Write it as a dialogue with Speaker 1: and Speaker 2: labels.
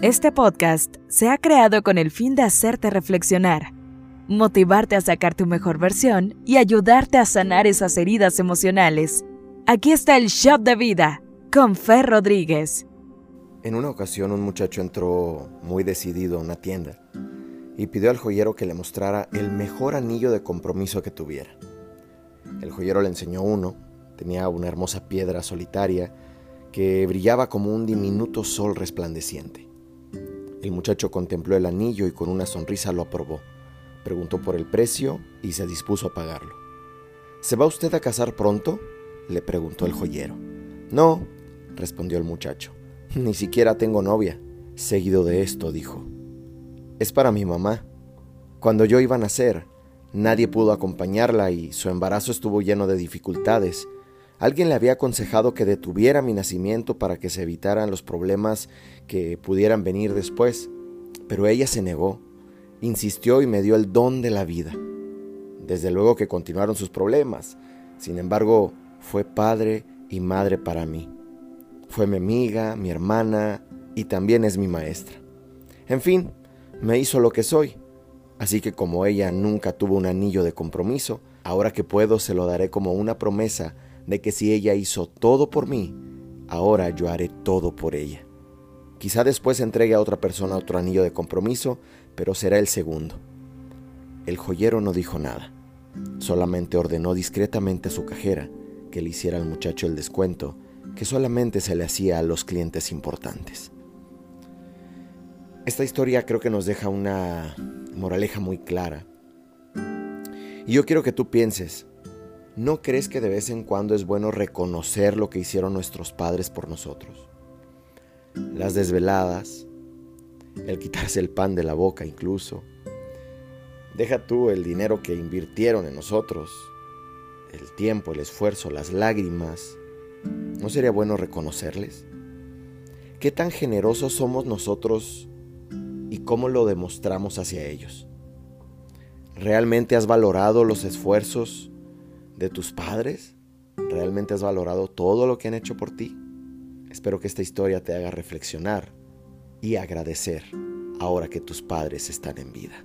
Speaker 1: Este podcast se ha creado con el fin de hacerte reflexionar, motivarte a sacar tu mejor versión y ayudarte a sanar esas heridas emocionales. Aquí está el Shop de Vida con Fer Rodríguez.
Speaker 2: En una ocasión un muchacho entró muy decidido a una tienda y pidió al joyero que le mostrara el mejor anillo de compromiso que tuviera. El joyero le enseñó uno, tenía una hermosa piedra solitaria que brillaba como un diminuto sol resplandeciente. El muchacho contempló el anillo y con una sonrisa lo aprobó. Preguntó por el precio y se dispuso a pagarlo. ¿Se va usted a casar pronto? le preguntó el joyero. No, respondió el muchacho. Ni siquiera tengo novia. Seguido de esto, dijo. Es para mi mamá. Cuando yo iba a nacer, nadie pudo acompañarla y su embarazo estuvo lleno de dificultades Alguien le había aconsejado que detuviera mi nacimiento para que se evitaran los problemas que pudieran venir después, pero ella se negó, insistió y me dio el don de la vida. Desde luego que continuaron sus problemas, sin embargo, fue padre y madre para mí. Fue mi amiga, mi hermana y también es mi maestra. En fin, me hizo lo que soy. Así que como ella nunca tuvo un anillo de compromiso, ahora que puedo se lo daré como una promesa de que si ella hizo todo por mí, ahora yo haré todo por ella. Quizá después entregue a otra persona otro anillo de compromiso, pero será el segundo. El joyero no dijo nada, solamente ordenó discretamente a su cajera que le hiciera al muchacho el descuento que solamente se le hacía a los clientes importantes. Esta historia creo que nos deja una moraleja muy clara. Y yo quiero que tú pienses, ¿no crees que de vez en cuando es bueno reconocer lo que hicieron nuestros padres por nosotros? Las desveladas, el quitarse el pan de la boca incluso. Deja tú el dinero que invirtieron en nosotros, el tiempo, el esfuerzo, las lágrimas. ¿No sería bueno reconocerles? ¿Qué tan generosos somos nosotros y cómo lo demostramos hacia ellos? ¿Realmente has valorado los esfuerzos de tus padres? ¿Realmente has valorado todo lo que han hecho por ti? Espero que esta historia te haga reflexionar y agradecer ahora que tus padres están en vida.